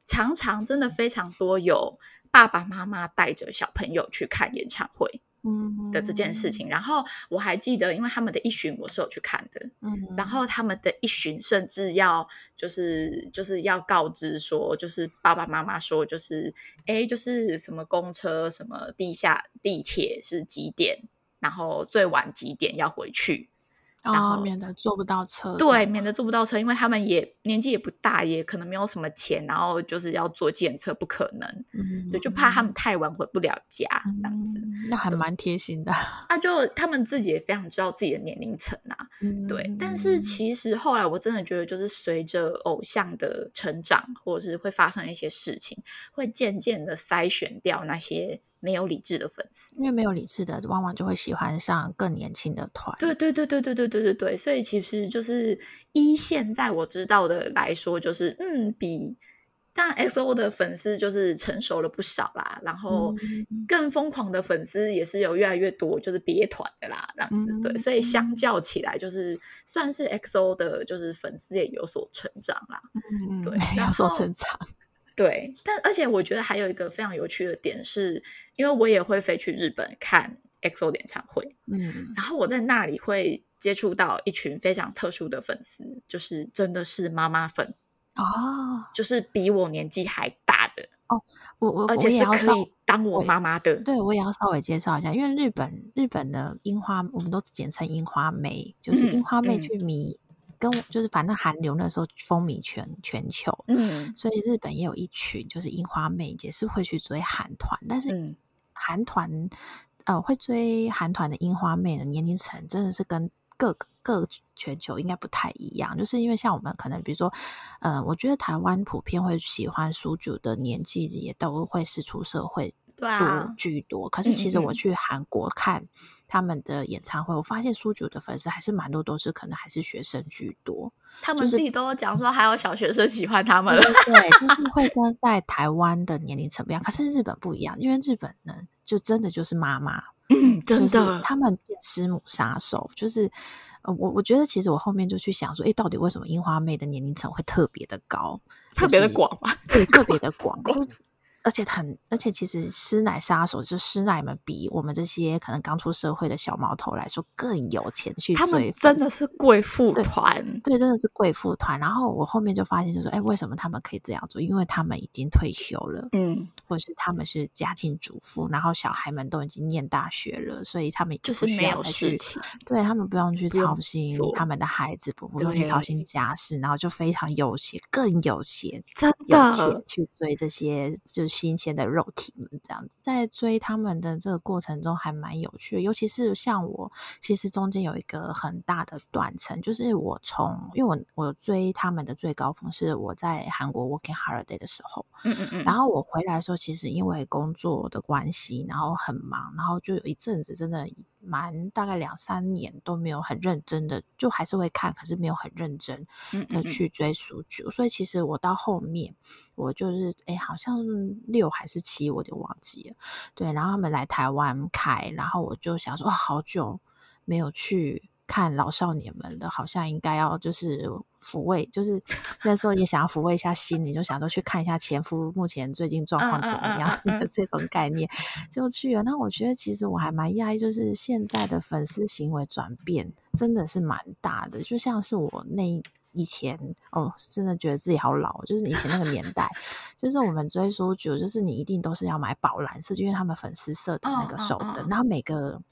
常常真的非常多有爸爸妈妈带着小朋友去看演唱会嗯的这件事情，嗯、然后我还记得，因为他们的一巡我是有去看的，嗯、然后他们的一巡甚至要就是就是要告知说，就是爸爸妈妈说，就是哎，就是什么公车、什么地下地铁是几点，然后最晚几点要回去。然后免得坐不到车，对，免得坐不到车，因为他们也年纪也不大，也可能没有什么钱，然后就是要坐计程车，不可能，嗯，对，就怕他们太晚回不了家，嗯、这样子，那还蛮贴心的。那，就他们自己也非常知道自己的年龄层啊，嗯、对。但是其实后来我真的觉得，就是随着偶像的成长，或者是会发生一些事情，会渐渐的筛选掉那些没有理智的粉丝，因为没有理智的，往往就会喜欢上更年轻的团。对对对对对对对对对，所以其实就是一现在我知道的来说，就是嗯，比但 XO 的粉丝就是成熟了不少啦，然后更疯狂的粉丝也是有越来越多，就是别团的啦，这样子、嗯、对，所以相较起来，就是算是 XO 的，就是粉丝也有所成长啦，嗯，对，有所成长。对，但而且我觉得还有一个非常有趣的点是，因为我也会飞去日本看 XO 演唱会，嗯，然后我在那里会接触到一群非常特殊的粉丝，就是真的是妈妈粉哦，就是比我年纪还大的哦，我我而且是可以当我妈妈的，对我也要稍微介绍一下，因为日本日本的樱花，我们都简称樱花妹，就是樱花妹去迷。嗯嗯跟就是反正韩流那时候风靡全全球，嗯，所以日本也有一群就是樱花妹也是会去追韩团，但是韩团呃会追韩团的樱花妹的年龄层真的是跟各个各全球应该不太一样，就是因为像我们可能比如说，呃，我觉得台湾普遍会喜欢书主的年纪也都会是出社会。多居多，啊、可是其实我去韩国看他们的演唱会，嗯嗯，我发现苏九的粉丝还是蛮多，都是可能还是学生居多。他们自己都讲说，还有小学生喜欢他们了。对，就是会跟在台湾的年龄层不一样。可是日本不一样，因为日本呢，就真的就是妈妈，嗯，真的，他们师母杀手，就是呃，我我觉得其实我后面就去想说，诶，到底为什么樱花妹的年龄层会特别的高，特别的广嘛？对，特别的广。而且很，而且其实师奶杀手就是师奶们比我们这些可能刚出社会的小毛头来说更有钱去追，他们真的是贵妇团，对，真的是贵妇团。然后我后面就发现，就说哎，为什么他们可以这样做？因为他们已经退休了，嗯，或者是他们是家庭主妇，然后小孩们都已经念大学了，所以他们就是没有事情，对他们不用去操心他们的孩子，不不用去操心家事，然后就非常有钱，更有钱，真的有钱去追这些就是。新鲜的肉体们这样子，在追他们的这个过程中还蛮有趣的，尤其是像我，其实中间有一个很大的断层，就是我从因为我我追他们的最高峰是我在韩国 working holiday 的时候，嗯嗯嗯，然后我回来的时候，其实因为工作的关系，然后很忙，然后就有一阵子真的。蛮大概两三年都没有很认真的，就还是会看，可是没有很认真的去追数据。嗯嗯嗯，所以其实我到后面，我就是哎，好像六还是七，我就忘记了。对，然后他们来台湾开，然后我就想说，哇，好久没有去。看老少年们的，好像应该要就是抚慰，就是那时候也想要抚慰一下心理，就想说去看一下前夫目前最近状况怎么样的这种概念，就去了。那我觉得其实我还蛮讶异，就是现在的粉丝行为转变真的是蛮大的，就像是我那以前哦，真的觉得自己好老，就是以前那个年代，就是我们追书久，就是你一定都是要买宝蓝色，就因为他们粉丝色的那个手灯，然后每个。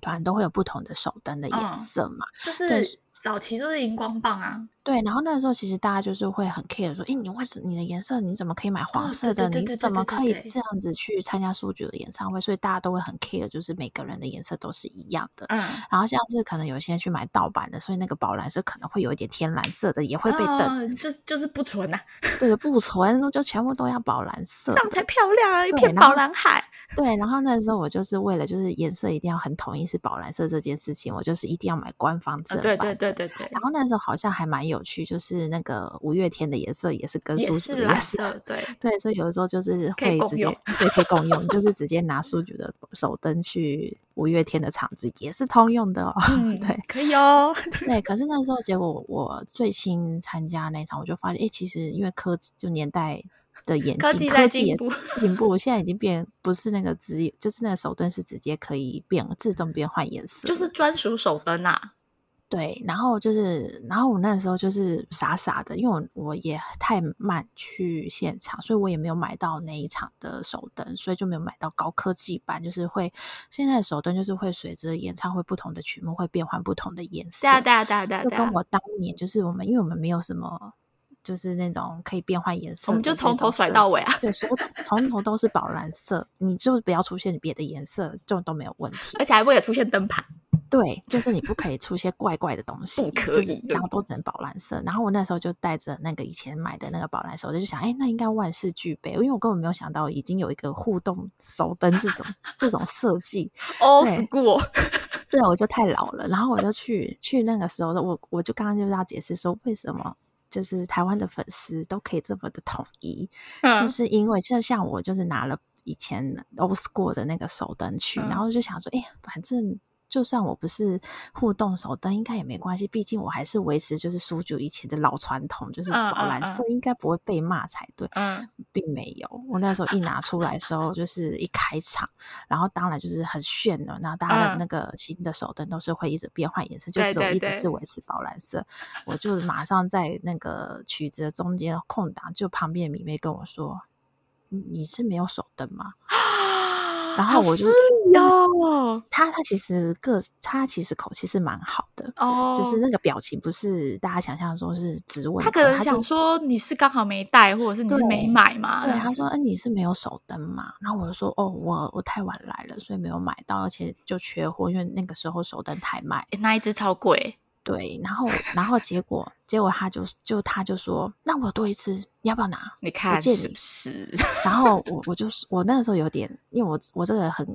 团都会有不同的手灯的颜色嘛，嗯、就是早期都是荧光棒啊。对，然后那个时候其实大家就是会很 care 说，哎，你为什么你的颜色你怎么可以买黄色的？你怎么可以这样子去参加书局的演唱会？所以大家都会很 care，就是每个人的颜色都是一样的。嗯，然后像是可能有些人去买盗版的，所以那个宝蓝色可能会有一点天蓝色的，也会被瞪，就就是不纯啊。对，不纯，就全部都要宝蓝色，这样才漂亮啊，一片宝蓝海。对，然后那时候我就是为了就是颜色一定要很统一是宝蓝色这件事情，我就是一定要买官方正版。对对对对对。然后那时候好像还蛮有趣，就是那个五月天的颜色也是跟书局的颜色，对对，所以有的时候就是会直接对可以共用，就是直接拿书局的手灯去五月天的场子也是通用的哦。嗯，对，可以哦。对，可是那时候结果我最新参加那场，我就发现，哎，其实因为科技就年代的演进，科技在进步，进步现在已经变不是那个直，就是那个手灯是直接可以变自动变换颜色，就是专属手灯啊。对，然后就是，然后我那时候就是傻傻的，因为我我也太慢去现场，所以我也没有买到那一场的手灯，所以就没有买到高科技版，就是会现在的手灯就是会随着演唱会不同的曲目会变换不同的颜色。对啊，对啊，对啊，对啊，就跟我当年就是我们，因为我们没有什么就是那种可以变换颜色，我们就从头甩到尾啊。对，从从头都是宝蓝色，你就不要出现别的颜色，就都没有问题。而且还会有出现灯盘。对，就是你不可以出些怪怪的东西，不可以，就是、然后都只能宝蓝色。然后我那时候就带着那个以前买的那个宝蓝手灯，就想，哎，那应该万事俱备，因为我根本没有想到已经有一个互动手灯这种这种设计。Old school，，对，我就太老了。然后我就去去那个时候的我，我就刚刚就是要解释说为什么。就是台湾的粉丝都可以这么的统一，嗯、就是因为就像我，就是拿了以前 old school 的那个手灯去，嗯、然后就想说，哎、欸，反正。就算我不是互动手灯，应该也没关系。毕竟我还是维持就是苏九以前的老传统，就是宝蓝色，应该不会被骂才对。嗯，并没有。我那时候一拿出来的时候，就是一开场，然后当然就是很炫了。然后大家的那个新的手灯都是会一直变换颜色，就只有一直是维持宝蓝色。我就马上在那个曲子的中间空档，就旁边的迷妹跟我说：“你是没有手灯吗？” 然后我就哟，他他其实个他其实口气是蛮好的哦，就是那个表情不是大家想象说是直问，他可能想说你是刚好没带，或者是你是没买嘛？对，他说，嗯，你是没有手灯嘛？然后我就说，哦，我我太晚来了，所以没有买到，而且就缺货，因为那个时候手灯太卖，那一只超贵。对，然后然后结果结果他就就他就说，那我多一次，你要不要拿？你看是不是？然后我我就我那个时候有点，因为我我这个人很，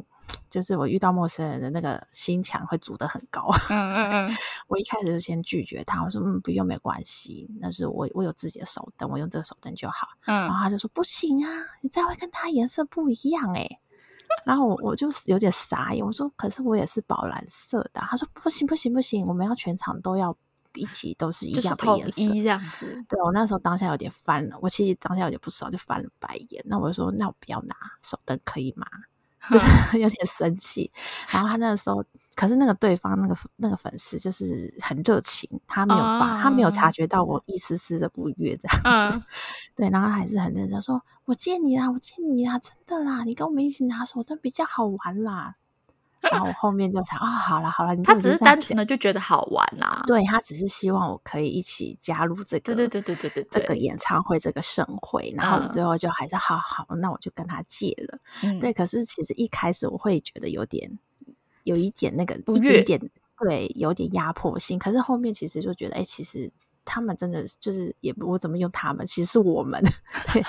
就是我遇到陌生人的那个心墙会筑得很高。嗯嗯嗯。我一开始就先拒绝他，我说嗯不用没关系，那是我我有自己的手灯，我用这个手灯就好。嗯。然后他就说不行啊，你这样会跟他颜色不一样诶、欸然后我我就有点傻眼，我说：“可是我也是宝蓝色的。”他说：“不行不行不行，我们要全场都要一起都是一样的颜色，这样子。”对，我那时候当下有点翻了，我其实当下有点不爽，就翻了白眼。那我就说：“那我不要拿手灯可以吗？”就是 有点生气，然后他那个时候，可是那个对方那个那个粉丝就是很热情，他没有发，他没有察觉到我一丝丝的不悦这样子，对，然后还是很认真说：“我借你啦，我借你啦，真的啦，你跟我们一起拿手灯比较好玩啦。”然后我后面就想啊，好了好了，他只是单纯的就觉得好玩啦。对，他只是希望我可以一起加入这个，对对对对对对，这个演唱会这个盛会。然后最后就还是好好，那我就跟他借了。对，可是其实一开始我会觉得有点，有一点那个一点点，对，有点压迫性。可是后面其实就觉得，哎，其实。他们真的就是也不，我怎么用他们？其实是我们，对，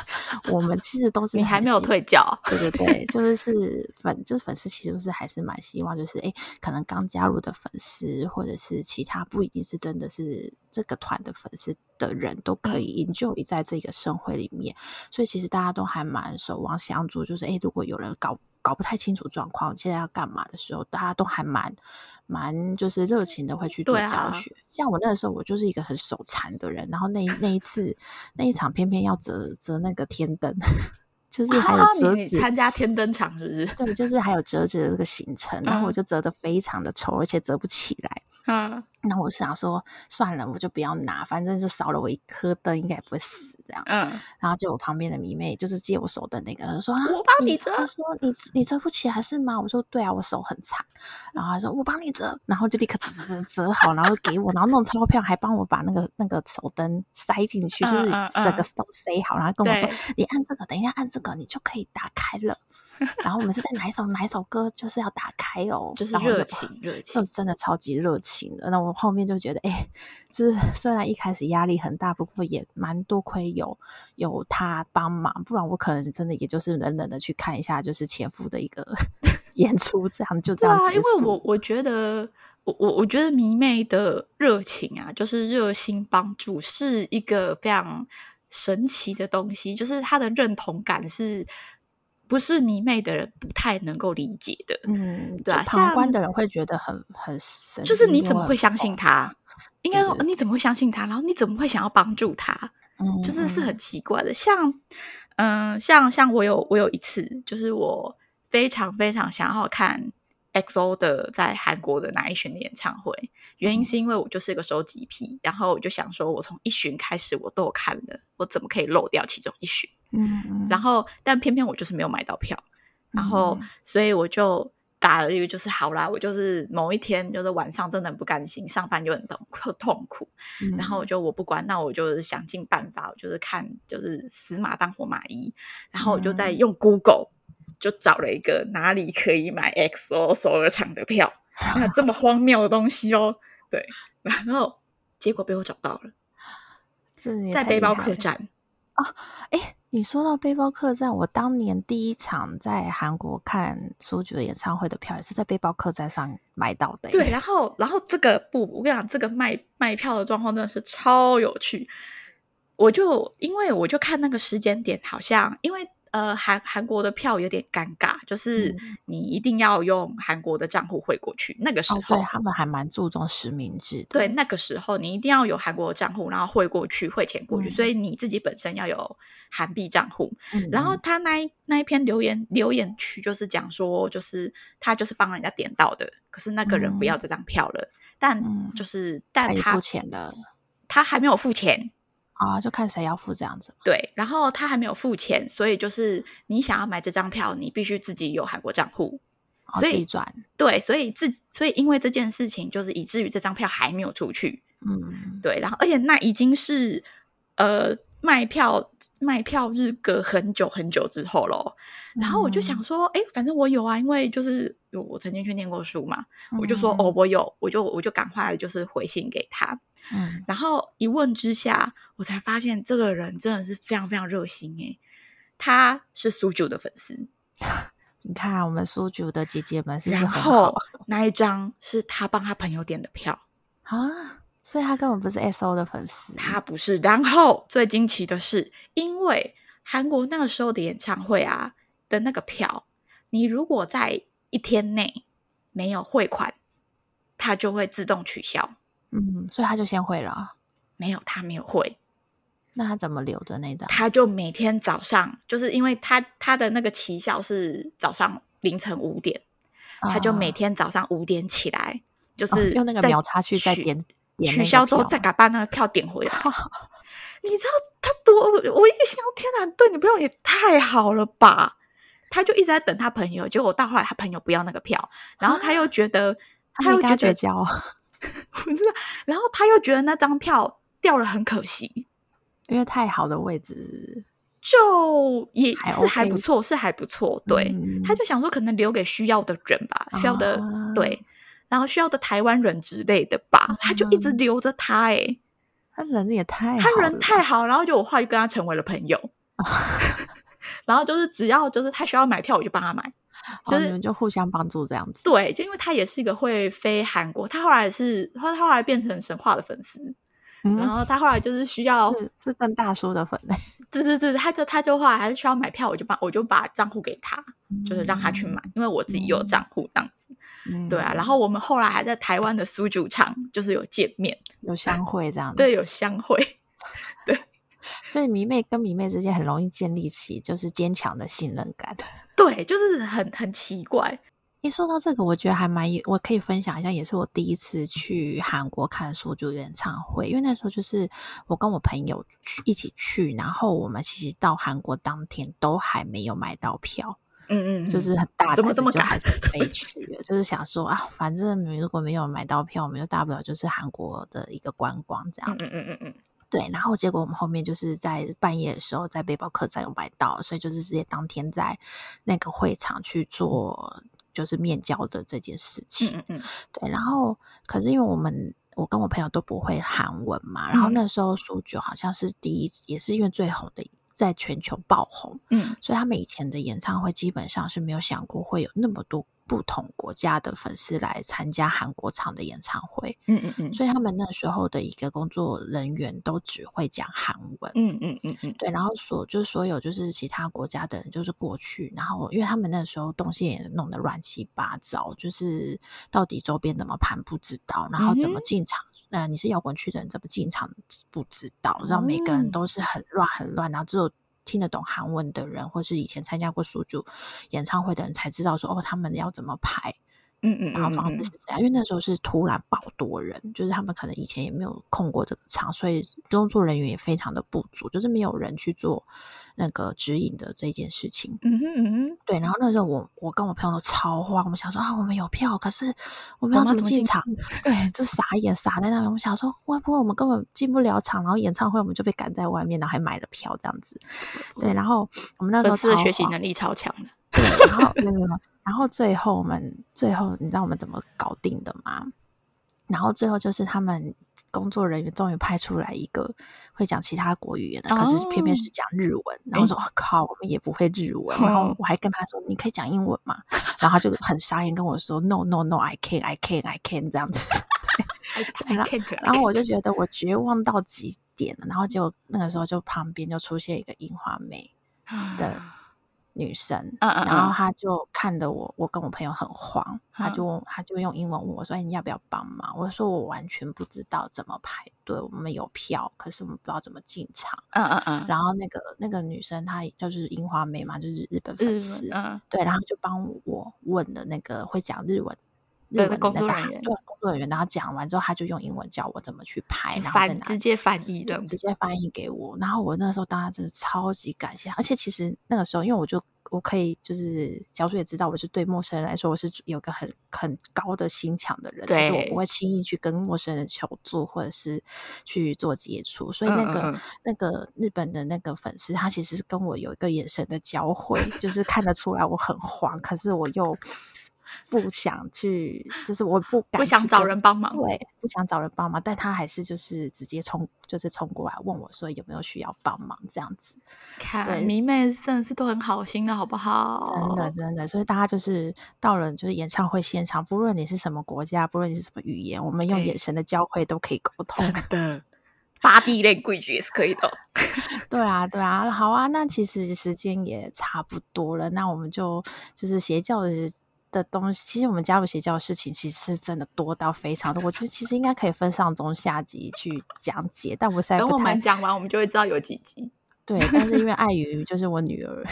我们其实都是你还没有退教，对对对，就是是 粉，就是粉丝，其实是还是蛮希望，就是哎，可能刚加入的粉丝，或者是其他不一定是真的是这个团的粉丝的人，都可以 enjoy 在这个盛会里面。所以其实大家都还蛮守望相助，就是哎，如果有人搞搞不太清楚状况，现在要干嘛的时候，大家都还蛮。蛮就是热情的会去做教学，啊、像我那个时候，我就是一个很手残的人，然后那那一次那一场偏偏要折折那个天灯。就是还有折纸，参加天灯场是不是？对，就是还有折纸的这个行程，然后我就折得非常的丑，而且折不起来。嗯，那我想说算了，我就不要拿，反正就少了我一颗灯，应该也不会死这样。嗯，然后就我旁边的迷妹，就是借我手的那个人说：“我帮你折。”他说：“你你折不起来是吗？”我说：“对啊，我手很残。”然后他说：“我帮你折。”然后就立刻折折折好，然后给我，然后弄钞票，还帮我把那个那个手灯塞进去，就是整个都塞好，然后跟我说：“你按这个，等一下按这个。”你就可以打开了，然后我们是在哪一首哪一首歌，就是要打开哦，就是热情热情，就真的超级热情的。那我后面就觉得，哎、欸，就是虽然一开始压力很大，不过也蛮多亏有有他帮忙，不然我可能真的也就是冷冷的去看一下，就是前夫的一个 演出，这样就这样结束。因为我我觉得，我我我觉得迷妹的热情啊，就是热心帮助，是一个非常。神奇的东西，就是他的认同感是不是迷妹的人不太能够理解的？嗯，对啊，旁观的人会觉得很很神，就是你怎么会相信他？应该说你怎么会相信他？然后你怎么会想要帮助他？嗯，就是是很奇怪的。像嗯、呃，像像我有我有一次，就是我非常非常想要看。XO 的在韩国的哪一巡的演唱会，原因是因为我就是一个收集癖，然后我就想说，我从一巡开始我都有看的，我怎么可以漏掉其中一巡？嗯，嗯，然后但偏偏我就是没有买到票，然后所以我就打了一个，就是好啦，我就是某一天就是晚上真的很不甘心，上班就很痛痛苦，然后我就我不管，那我就想尽办法，我就是看就是死马当活马医，然后我就在用 Google。就找了一个哪里可以买 XO 首尔场的票，那这么荒谬的东西哦。对，然后结果被我找到了，是在背包客栈啊！哎，你说到背包客栈，我当年第一场在韩国看苏菊的演唱会的票也是在背包客栈上买到的。对，然后然后这个不，我跟你讲，这个卖卖票的状况真的是超有趣。我就因为我就看那个时间点，好像因为。呃，韩韩国的票有点尴尬，就是你一定要用韩国的账户汇过去。那个时候，哦、对他们还蛮注重实名制的。对，那个时候你一定要有韩国的账户，然后汇过去，汇钱过去。嗯、所以你自己本身要有韩币账户。嗯、然后他那一那一篇留言留言区就是讲说，就是他就是帮人家点到的，可是那个人不要这张票了。嗯、但就是，但他，他付钱了，他还没有付钱。啊，就看谁要付这样子。对，然后他还没有付钱，所以就是你想要买这张票，你必须自己有韩国账户，哦、所以自己转。对，所以自己所以因为这件事情，就是以至于这张票还没有出去。嗯，对，然后而且那已经是呃卖票卖票日隔很久很久之后了。然后我就想说，哎、嗯，反正我有啊，因为就是我曾经去念过书嘛，嗯、我就说哦，我有，我就我就赶快就是回信给他。嗯，然后一问之下，我才发现这个人真的是非常非常热心诶，他是苏九的粉丝。你看我们苏九的姐姐们是不是很好？然后那一张是他帮他朋友点的票 啊，所以他根本不是 SO 的粉丝，他不是。然后最惊奇的是，因为韩国那个时候的演唱会啊的那个票，你如果在一天内没有汇款，它就会自动取消。嗯，所以他就先汇了。没有，他没有汇。那他怎么留着那张？他就每天早上，就是因为他他的那个奇效是早上凌晨五点，哦、他就每天早上五点起来，就是、哦、用那个秒差去再点，点取消之后，再把那个票点回来。你知道他多？我一个心想：天哪，对你朋友也太好了吧？他就一直在等他朋友，结果到后来他朋友不要那个票，然后他又觉得，啊、他又觉得绝交。不是，然后他又觉得那张票掉了很可惜，因为太好的位置，就也是还不错，是还不错。对，嗯、他就想说可能留给需要的人吧，需要的、啊、对，然后需要的台湾人之类的吧，嗯、他就一直留着他。哎，他人也太好，他人太好，然后就我后来就跟他成为了朋友，然后就是只要就是他需要买票，我就帮他买。就是、哦、你们就互相帮助这样子，对，就因为他也是一个会飞韩国，他后来是他后来变成神话的粉丝，嗯、然后他后来就是需要是，是跟大叔的粉嘞，对对对，他就他就后来还是需要买票，我就把我就把账户给他，嗯、就是让他去买，因为我自己有账户这样子，嗯、对啊，然。后我们后来还在台湾的苏主场就是有见面，有相会这样。子，对，有相会，对。所以迷妹跟迷妹之间很容易建立起就是坚强的信任感。对，就是很很奇怪。一说到这个，我觉得还蛮有，我可以分享一下，也是我第一次去韩国看苏就演唱会。因为那时候就是我跟我朋友去一起去，然后我们其实到韩国当天都还没有买到票。嗯嗯，就是很大的，怎么这么赶？飞去，就是想说啊，反正如果没有买到票，我们就大不了就是韩国的一个观光这样。嗯嗯嗯嗯。对，然后结果我们后面就是在半夜的时候，在背包客栈有买到，所以就是直接当天在那个会场去做就是面交的这件事情。嗯嗯，对，然后可是因为我们我跟我朋友都不会韩文嘛，然后那时候苏九好像是第一，也是因为最红的，在全球爆红，嗯，所以他们以前的演唱会基本上是没有想过会有那么多。不同国家的粉丝来参加韩国场的演唱会，嗯嗯嗯，所以他们那时候的一个工作人员都只会讲韩文，嗯嗯嗯嗯，对，然后所就是所有就是其他国家的人就是过去，然后因为他们那时候动线也弄得乱七八糟，就是到底周边怎么盘不知道，然后怎么进场，嗯、呃，你是摇滚区的人怎么进场不知道，然后每个人都是很乱很乱，然后只有。听得懂韩文的人，或是以前参加过苏主演唱会的人，才知道说哦，他们要怎么排，嗯嗯，然后方式是这样。因为那时候是突然爆多人，就是他们可能以前也没有空过这个场，所以工作人员也非常的不足，就是没有人去做。那个指引的这件事情，嗯哼嗯哼，对，然后那时候我我跟我朋友都超慌，我们想说啊，我们有票，可是我们要怎么进场？对，就傻眼傻在那边。我们想说，会不会我们根本进不了场？然后演唱会我们就被赶在外面，然后还买了票这样子。对，然后我们那时候是学习能力超强的，对，然后那个然后最后我们最后你知道我们怎么搞定的吗？然后最后就是他们工作人员终于派出来一个会讲其他国语言的，哦、可是偏偏是讲日文。然后我说：“我、欸哦、靠，我们也不会日文。嗯”然后我还跟他说：“你可以讲英文吗？”然后他就很傻眼跟我说：“No No No，I can't，I can't，I can't 这样子。对”对，然后我就觉得我绝望到极点了。然后就那个时候就旁边就出现一个樱花妹的。女生，嗯嗯，然后他就看得我，我跟我朋友很慌，他就他就用英文问我说：“哎，你要不要帮忙？”我说：“我完全不知道怎么排队，我们有票，可是我们不知道怎么进场。”嗯嗯嗯。然后那个那个女生她就是樱花妹嘛，就是日本粉丝，嗯，对，然后就帮我问的那个会讲日文。日本的工作人员，对工作人员，然后讲完之后，他就用英文教我怎么去拍，然后直接翻译的，直接翻译给我。然后我那时候当然真的超级感谢，而且其实那个时候，因为我就我可以就是小组也知道，我是对陌生人来说，我是有个很很高的心墙的人，就是我不会轻易去跟陌生人求助或者是去做接触。所以那个嗯嗯那个日本的那个粉丝，他其实是跟我有一个眼神的交汇，就是看得出来我很慌，可是我又。不想去，就是我不敢，不想找人帮忙，对，不想找人帮忙，但他还是就是直接冲，就是冲过来问我说有没有需要帮忙这样子。看，对，迷妹真的是都很好心的，好不好？真的，真的，所以大家就是到了就是演唱会现场，不论你是什么国家，不论你是什么语言，我们用眼神的交汇都可以沟通。真的，body language 也是可以的。对啊，对啊，好啊，那其实时间也差不多了，那我们就就是邪教的。的东西，其实我们加入邪教的事情，其实是真的多到非常多。我觉得其实应该可以分上中下集去讲解，但我现在不太，等我们讲完，我们就会知道有几集。对，但是因为碍于就是我女儿，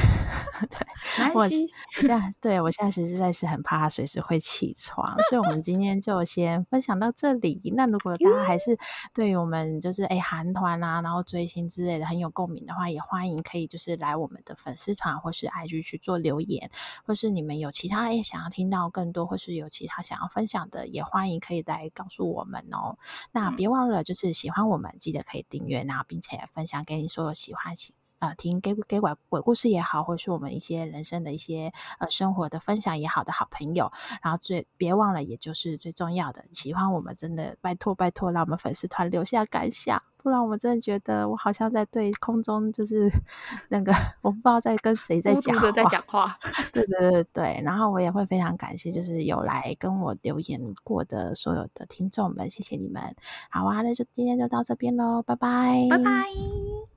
对，我现在对我现在实在是很怕她随时会起床，所以我们今天就先分享到这里。那如果大家还是对于我们就是哎韩团啊，然后追星之类的很有共鸣的话，也欢迎可以就是来我们的粉丝团或是 IG 去做留言，或是你们有其他哎想要听到更多，或是有其他想要分享的，也欢迎可以来告诉我们哦。那别忘了就是喜欢我们，记得可以订阅，然后并且分享给你所有喜欢。呃，听给给鬼鬼故事也好，或是我们一些人生的一些呃生活的分享也好的好朋友，然后最别忘了，也就是最重要的，喜欢我们真的拜托拜托，让我们粉丝团留下感想，不然我们真的觉得我好像在对空中就是 那个我不知道在跟谁在讲话，在讲话，对对对对，然后我也会非常感谢，就是有来跟我留言过的所有的听众们，谢谢你们。好啊，那就今天就到这边喽，拜拜，拜拜。